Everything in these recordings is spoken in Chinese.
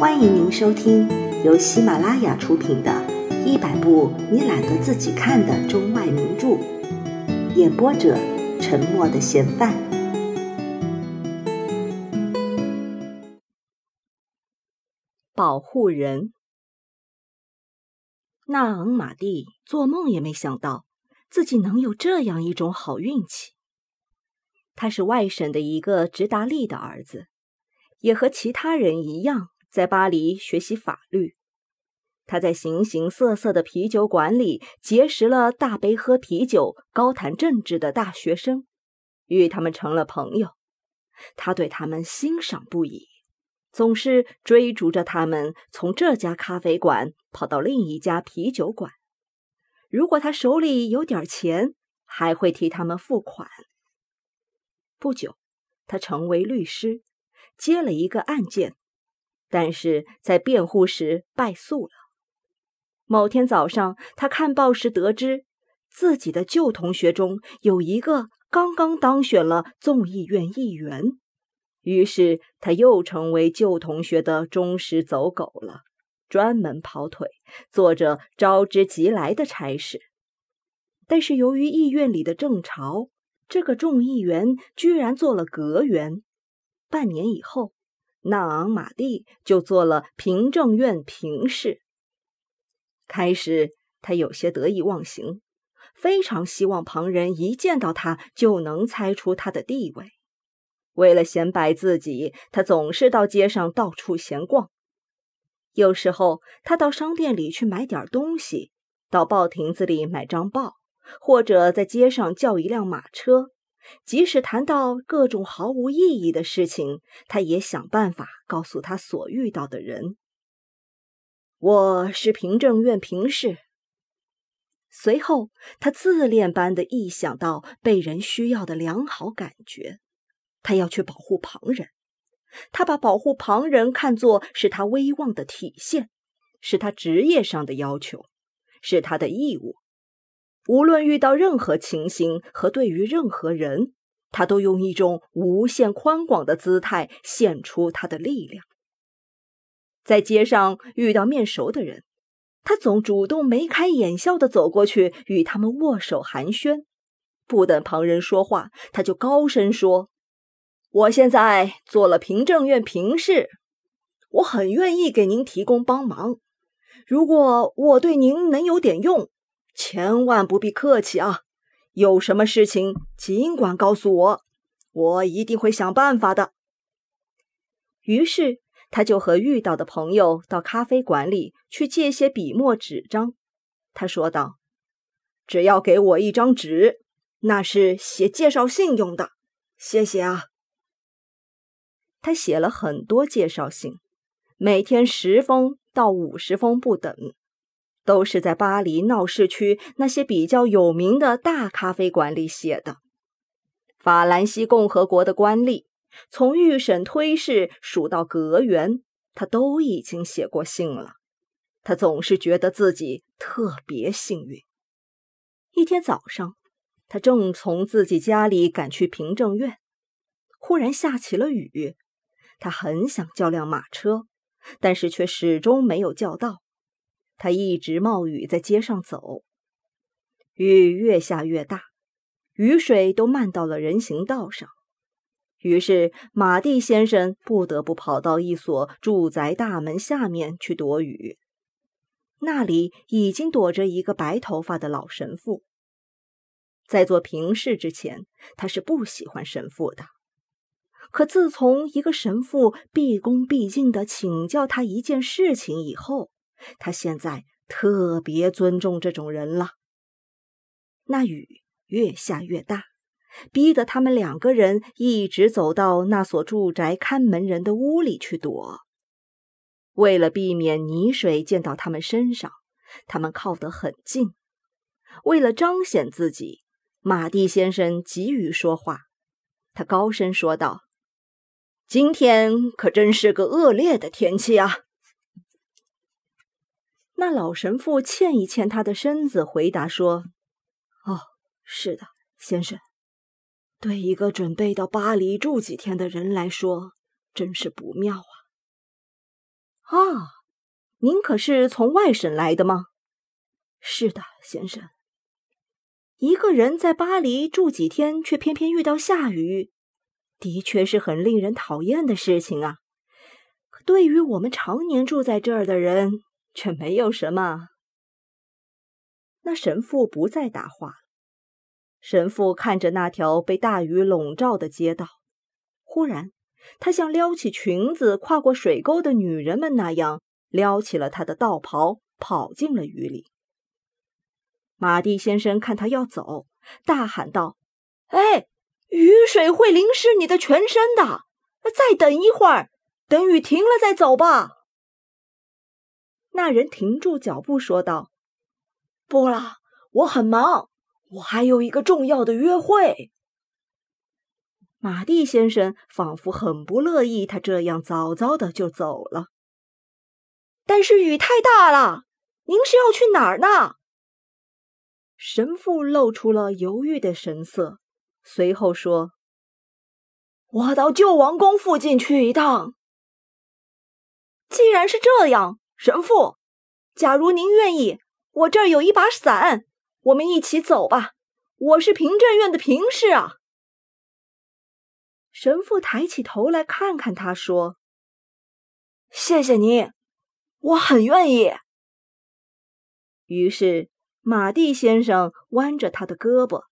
欢迎您收听由喜马拉雅出品的《一百部你懒得自己看的中外名著》，演播者：沉默的嫌犯。保护人，纳昂马蒂做梦也没想到自己能有这样一种好运气。他是外省的一个直达利的儿子，也和其他人一样。在巴黎学习法律，他在形形色色的啤酒馆里结识了大杯喝啤酒、高谈政治的大学生，与他们成了朋友。他对他们欣赏不已，总是追逐着他们从这家咖啡馆跑到另一家啤酒馆。如果他手里有点钱，还会替他们付款。不久，他成为律师，接了一个案件。但是在辩护时败诉了。某天早上，他看报时得知，自己的旧同学中有一个刚刚当选了众议院议员，于是他又成为旧同学的忠实走狗了，专门跑腿，做着招之即来的差事。但是由于议院里的正潮，这个众议员居然做了阁员。半年以后。纳昂马蒂就做了平政院平事。开始，他有些得意忘形，非常希望旁人一见到他就能猜出他的地位。为了显摆自己，他总是到街上到处闲逛。有时候，他到商店里去买点东西，到报亭子里买张报，或者在街上叫一辆马车。即使谈到各种毫无意义的事情，他也想办法告诉他所遇到的人：“我是平政院平事。”随后，他自恋般的臆想到被人需要的良好感觉，他要去保护旁人。他把保护旁人看作是他威望的体现，是他职业上的要求，是他的义务。无论遇到任何情形和对于任何人，他都用一种无限宽广的姿态献出他的力量。在街上遇到面熟的人，他总主动眉开眼笑地走过去与他们握手寒暄。不等旁人说话，他就高声说：“我现在做了平政院平事，我很愿意给您提供帮忙。如果我对您能有点用。”千万不必客气啊！有什么事情尽管告诉我，我一定会想办法的。于是，他就和遇到的朋友到咖啡馆里去借些笔墨纸张。他说道：“只要给我一张纸，那是写介绍信用的。谢谢啊。”他写了很多介绍信，每天十封到五十封不等。都是在巴黎闹市区那些比较有名的大咖啡馆里写的。法兰西共和国的官吏，从预审推事数到阁员，他都已经写过信了。他总是觉得自己特别幸运。一天早上，他正从自己家里赶去平政院，忽然下起了雨。他很想叫辆马车，但是却始终没有叫到。他一直冒雨在街上走，雨越下越大，雨水都漫到了人行道上。于是马蒂先生不得不跑到一所住宅大门下面去躲雨。那里已经躲着一个白头发的老神父。在做平事之前，他是不喜欢神父的。可自从一个神父毕恭毕敬地请教他一件事情以后，他现在特别尊重这种人了。那雨越下越大，逼得他们两个人一直走到那所住宅看门人的屋里去躲。为了避免泥水溅到他们身上，他们靠得很近。为了彰显自己，马蒂先生急于说话。他高声说道：“今天可真是个恶劣的天气啊！”那老神父欠一欠他的身子，回答说：“哦，是的，先生。对一个准备到巴黎住几天的人来说，真是不妙啊。”啊，您可是从外省来的吗？是的，先生。一个人在巴黎住几天，却偏偏遇到下雨，的确是很令人讨厌的事情啊。可对于我们常年住在这儿的人，却没有什么。那神父不再答话。神父看着那条被大雨笼罩的街道，忽然，他像撩起裙子跨过水沟的女人们那样，撩起了他的道袍，跑进了雨里。马蒂先生看他要走，大喊道：“哎，雨水会淋湿你的全身的！再等一会儿，等雨停了再走吧。”那人停住脚步，说道：“不了，我很忙，我还有一个重要的约会。”马蒂先生仿佛很不乐意他这样早早的就走了。但是雨太大了，您是要去哪儿呢？神父露出了犹豫的神色，随后说：“我到旧王宫附近去一趟。既然是这样，神父，假如您愿意，我这儿有一把伞，我们一起走吧。我是平镇院的平氏啊。”神父抬起头来看看他，说：“谢谢你，我很愿意。”于是。马蒂先生弯着他的胳膊，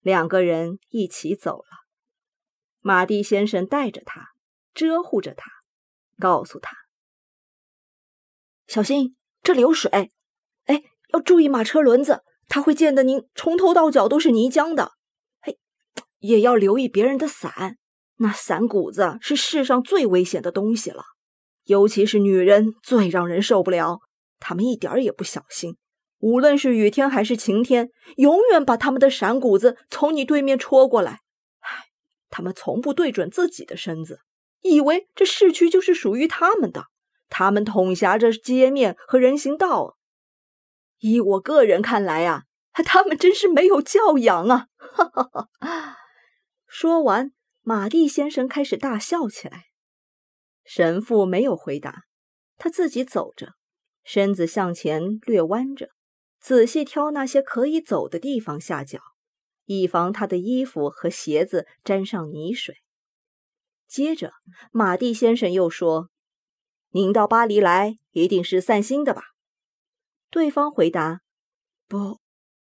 两个人一起走了。马蒂先生带着他，遮护着他，告诉他：“小心，这里有水。哎，要注意马车轮子，它会溅得您从头到脚都是泥浆的。嘿，也要留意别人的伞，那伞骨子是世上最危险的东西了，尤其是女人最让人受不了，她们一点也不小心。”无论是雨天还是晴天，永远把他们的闪骨子从你对面戳过来。唉，他们从不对准自己的身子，以为这市区就是属于他们的。他们统辖着街面和人行道。依我个人看来啊，他们真是没有教养啊！哈哈哈。说完，马蒂先生开始大笑起来。神父没有回答，他自己走着，身子向前略弯着。仔细挑那些可以走的地方下脚，以防他的衣服和鞋子沾上泥水。接着，马蒂先生又说：“您到巴黎来一定是散心的吧？”对方回答：“不，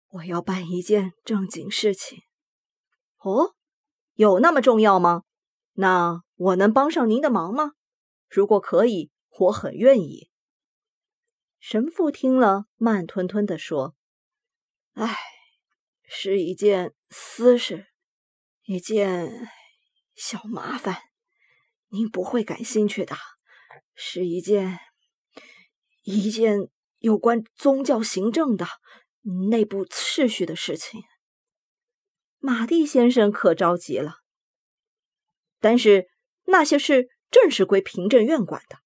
我要办一件正经事情。”“哦，有那么重要吗？那我能帮上您的忙吗？如果可以，我很愿意。”神父听了，慢吞吞地说：“唉，是一件私事，一件小麻烦，您不会感兴趣的。是一件一件有关宗教行政的内部秩序的事情。”马蒂先生可着急了。但是那些事正是归平政院管的。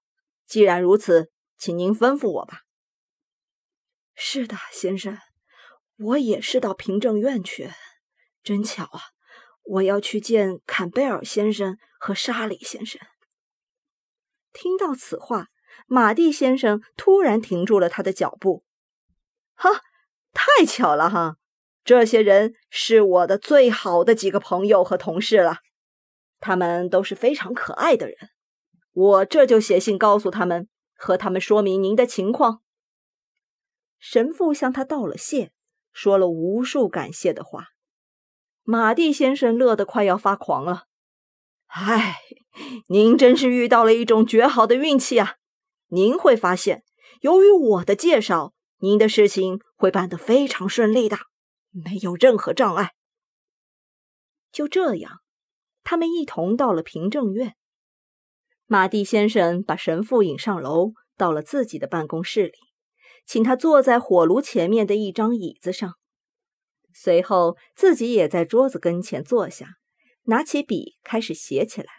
既然如此，请您吩咐我吧。是的，先生，我也是到凭证院去。真巧啊，我要去见坎贝尔先生和沙里先生。听到此话，马蒂先生突然停住了他的脚步。哈，太巧了哈！这些人是我的最好的几个朋友和同事了，他们都是非常可爱的人。我这就写信告诉他们，和他们说明您的情况。神父向他道了谢，说了无数感谢的话。马蒂先生乐得快要发狂了。唉，您真是遇到了一种绝好的运气啊！您会发现，由于我的介绍，您的事情会办得非常顺利的，没有任何障碍。就这样，他们一同到了凭证院。马蒂先生把神父引上楼，到了自己的办公室里。请他坐在火炉前面的一张椅子上，随后自己也在桌子跟前坐下，拿起笔开始写起来。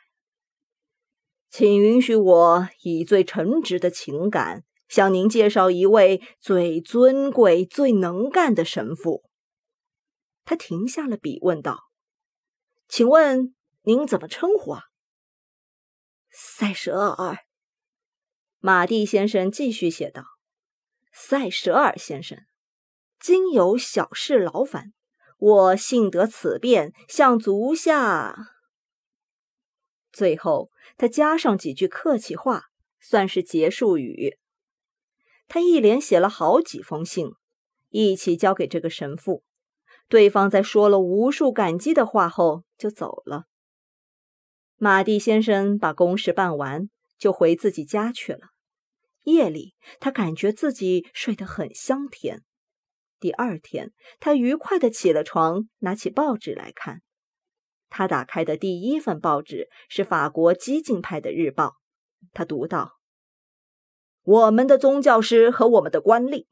请允许我以最诚挚的情感向您介绍一位最尊贵、最能干的神父。他停下了笔，问道：“请问您怎么称呼啊？”塞舌尔。马蒂先生继续写道：“塞舌尔先生，今有小事劳烦，我幸得此便，向足下。”最后，他加上几句客气话，算是结束语。他一连写了好几封信，一起交给这个神父。对方在说了无数感激的话后就走了。马蒂先生把公事办完，就回自己家去了。夜里，他感觉自己睡得很香甜。第二天，他愉快地起了床，拿起报纸来看。他打开的第一份报纸是法国激进派的日报。他读到：“我们的宗教师和我们的官吏。”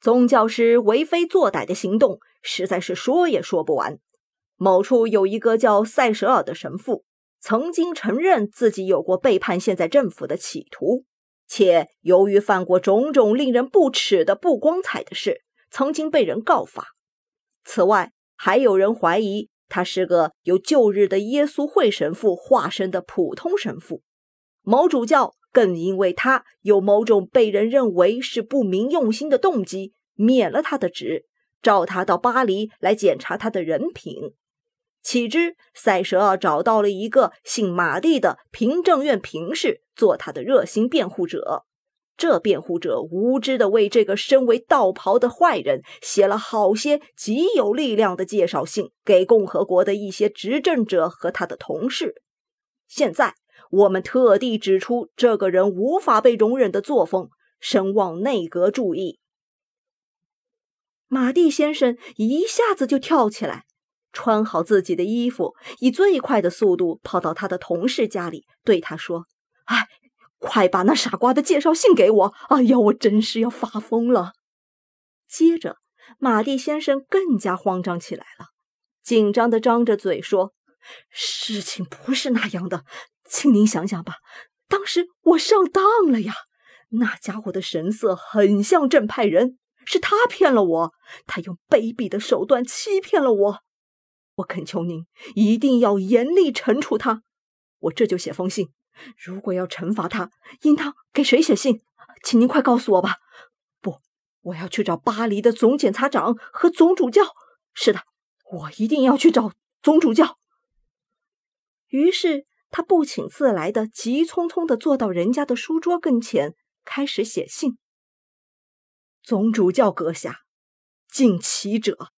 宗教师为非作歹的行动实在是说也说不完。某处有一个叫塞舌尔的神父，曾经承认自己有过背叛现在政府的企图，且由于犯过种种令人不齿的不光彩的事，曾经被人告发。此外，还有人怀疑他是个由旧日的耶稣会神父化身的普通神父。某主教。更因为他有某种被人认为是不明用心的动机，免了他的职，召他到巴黎来检查他的人品。岂知塞舌尔找到了一个姓马蒂的平政院平士做他的热心辩护者。这辩护者无知地为这个身为道袍的坏人写了好些极有力量的介绍信给共和国的一些执政者和他的同事。现在。我们特地指出这个人无法被容忍的作风，声望内阁注意。马蒂先生一下子就跳起来，穿好自己的衣服，以最快的速度跑到他的同事家里，对他说：“哎，快把那傻瓜的介绍信给我！哎呀，我真是要发疯了。”接着，马蒂先生更加慌张起来了，紧张的张着嘴说：“事情不是那样的。”请您想想吧，当时我上当了呀！那家伙的神色很像正派人，是他骗了我，他用卑鄙的手段欺骗了我。我恳求您一定要严厉惩处他。我这就写封信。如果要惩罚他，应当给谁写信？请您快告诉我吧。不，我要去找巴黎的总检察长和总主教。是的，我一定要去找总主教。于是。他不请自来的，急匆匆的坐到人家的书桌跟前，开始写信。总主教阁下，敬启者，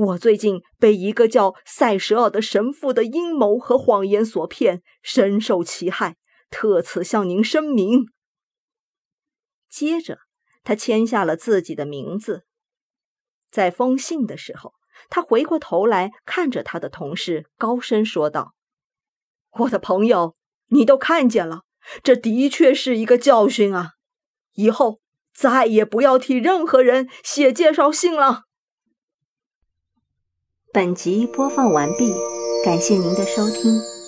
我最近被一个叫塞舌尔的神父的阴谋和谎言所骗，深受其害，特此向您声明。接着，他签下了自己的名字。在封信的时候，他回过头来看着他的同事，高声说道。我的朋友，你都看见了，这的确是一个教训啊！以后再也不要替任何人写介绍信了。本集播放完毕，感谢您的收听。